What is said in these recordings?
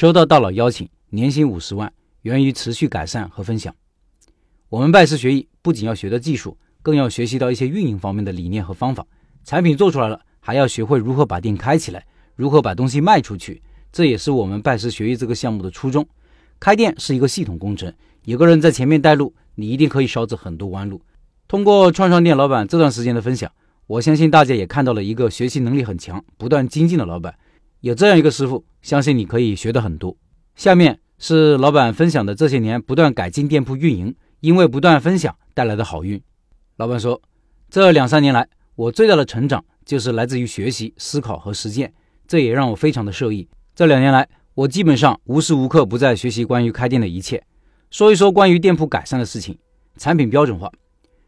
收到大佬邀请，年薪五十万，源于持续改善和分享。我们拜师学艺，不仅要学的技术，更要学习到一些运营方面的理念和方法。产品做出来了，还要学会如何把店开起来，如何把东西卖出去。这也是我们拜师学艺这个项目的初衷。开店是一个系统工程，有个人在前面带路，你一定可以少走很多弯路。通过串串店老板这段时间的分享，我相信大家也看到了一个学习能力很强、不断精进的老板。有这样一个师傅，相信你可以学得很多。下面是老板分享的这些年不断改进店铺运营，因为不断分享带来的好运。老板说，这两三年来，我最大的成长就是来自于学习、思考和实践，这也让我非常的受益。这两年来，我基本上无时无刻不在学习关于开店的一切。说一说关于店铺改善的事情，产品标准化。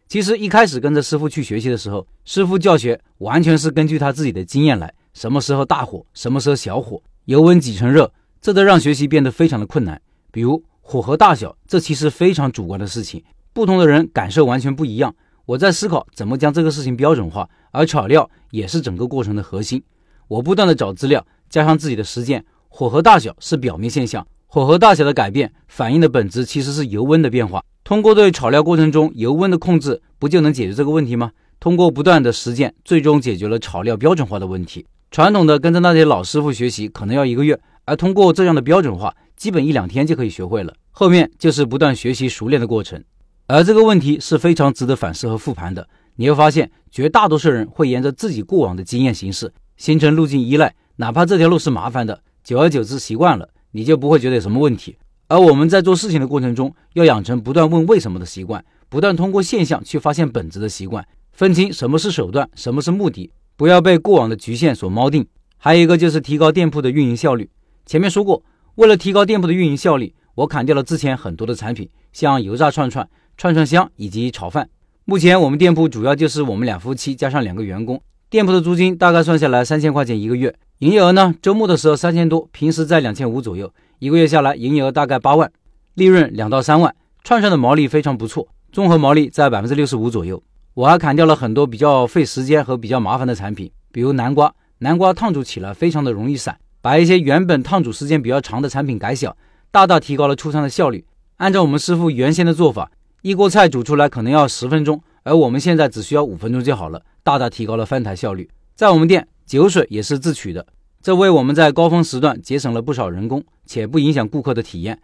其实一开始跟着师傅去学习的时候，师傅教学完全是根据他自己的经验来。什么时候大火，什么时候小火，油温几成热，这都让学习变得非常的困难。比如火候大小，这其实非常主观的事情，不同的人感受完全不一样。我在思考怎么将这个事情标准化，而炒料也是整个过程的核心。我不断的找资料，加上自己的实践。火候大小是表面现象，火候大小的改变反映的本质其实是油温的变化。通过对炒料过程中油温的控制，不就能解决这个问题吗？通过不断的实践，最终解决了炒料标准化的问题。传统的跟着那些老师傅学习，可能要一个月；而通过这样的标准化，基本一两天就可以学会了。后面就是不断学习熟练的过程。而这个问题是非常值得反思和复盘的。你会发现，绝大多数人会沿着自己过往的经验行事，形成路径依赖。哪怕这条路是麻烦的，久而久之习惯了，你就不会觉得有什么问题。而我们在做事情的过程中，要养成不断问为什么的习惯，不断通过现象去发现本质的习惯，分清什么是手段，什么是目的。不要被过往的局限所锚定。还有一个就是提高店铺的运营效率。前面说过，为了提高店铺的运营效率，我砍掉了之前很多的产品，像油炸串串、串串香以及炒饭。目前我们店铺主要就是我们两夫妻加上两个员工，店铺的租金大概算下来三千块钱一个月，营业额呢，周末的时候三千多，平时在两千五左右，一个月下来营业额大概八万，利润两到三万。串串的毛利非常不错，综合毛利在百分之六十五左右。我还砍掉了很多比较费时间和比较麻烦的产品，比如南瓜。南瓜烫煮起来非常的容易散，把一些原本烫煮时间比较长的产品改小，大大提高了出餐的效率。按照我们师傅原先的做法，一锅菜煮出来可能要十分钟，而我们现在只需要五分钟就好了，大大提高了翻台效率。在我们店，酒水也是自取的，这为我们在高峰时段节省了不少人工，且不影响顾客的体验。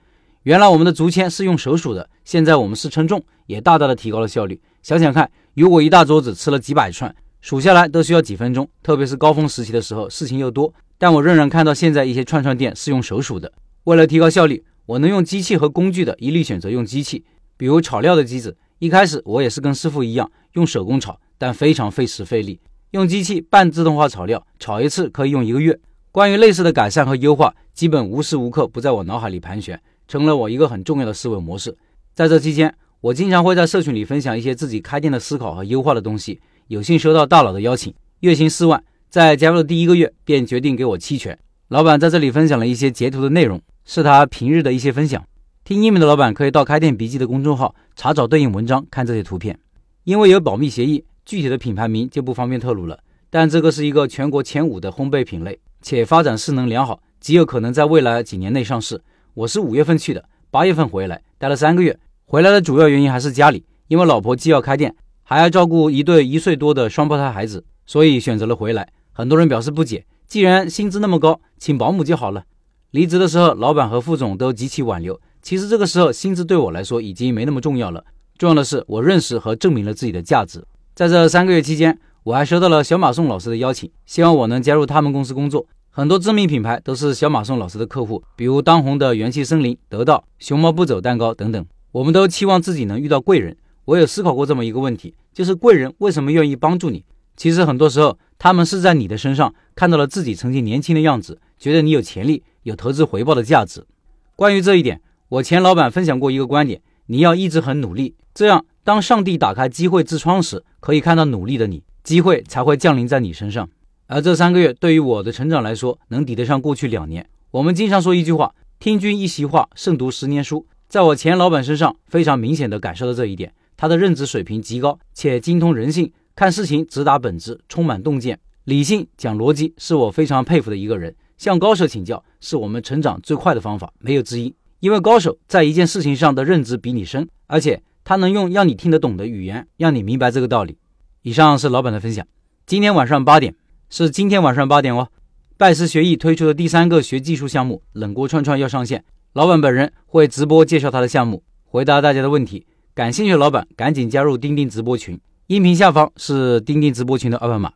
原来我们的竹签是用手数的，现在我们是称重，也大大的提高了效率。想想看，如果一大桌子吃了几百串，数下来都需要几分钟，特别是高峰时期的时候，事情又多。但我仍然看到现在一些串串店是用手数的。为了提高效率，我能用机器和工具的，一律选择用机器。比如炒料的机子，一开始我也是跟师傅一样用手工炒，但非常费时费力。用机器半自动化炒料，炒一次可以用一个月。关于类似的改善和优化，基本无时无刻不在我脑海里盘旋。成了我一个很重要的思维模式。在这期间，我经常会在社群里分享一些自己开店的思考和优化的东西。有幸收到大佬的邀请，月薪四万，在加入的第一个月便决定给我期权。老板在这里分享了一些截图的内容，是他平日的一些分享。听音频的老板可以到开店笔记的公众号查找对应文章，看这些图片。因为有保密协议，具体的品牌名就不方便透露了。但这个是一个全国前五的烘焙品类，且发展势能良好，极有可能在未来几年内上市。我是五月份去的，八月份回来，待了三个月。回来的主要原因还是家里，因为老婆既要开店，还要照顾一对一岁多的双胞胎孩子，所以选择了回来。很多人表示不解，既然薪资那么高，请保姆就好了。离职的时候，老板和副总都极其挽留。其实这个时候，薪资对我来说已经没那么重要了。重要的是，我认识和证明了自己的价值。在这三个月期间，我还收到了小马宋老师的邀请，希望我能加入他们公司工作。很多知名品牌都是小马宋老师的客户，比如当红的元气森林、得到、熊猫不走蛋糕等等。我们都期望自己能遇到贵人。我有思考过这么一个问题，就是贵人为什么愿意帮助你？其实很多时候，他们是在你的身上看到了自己曾经年轻的样子，觉得你有潜力、有投资回报的价值。关于这一点，我前老板分享过一个观点：你要一直很努力，这样当上帝打开机会之窗时，可以看到努力的你，机会才会降临在你身上。而这三个月对于我的成长来说，能抵得上过去两年。我们经常说一句话：“听君一席话，胜读十年书。”在我前老板身上，非常明显的感受到这一点。他的认知水平极高，且精通人性，看事情直达本质，充满洞见，理性讲逻辑，是我非常佩服的一个人。向高手请教是我们成长最快的方法，没有之一。因为高手在一件事情上的认知比你深，而且他能用让你听得懂的语言让你明白这个道理。以上是老板的分享。今天晚上八点是今天晚上八点哦。拜师学艺推出的第三个学技术项目冷锅串串要上线，老板本人会直播介绍他的项目，回答大家的问题。感兴趣的老板赶紧加入钉钉直播群，音频下方是钉钉直播群的二维码。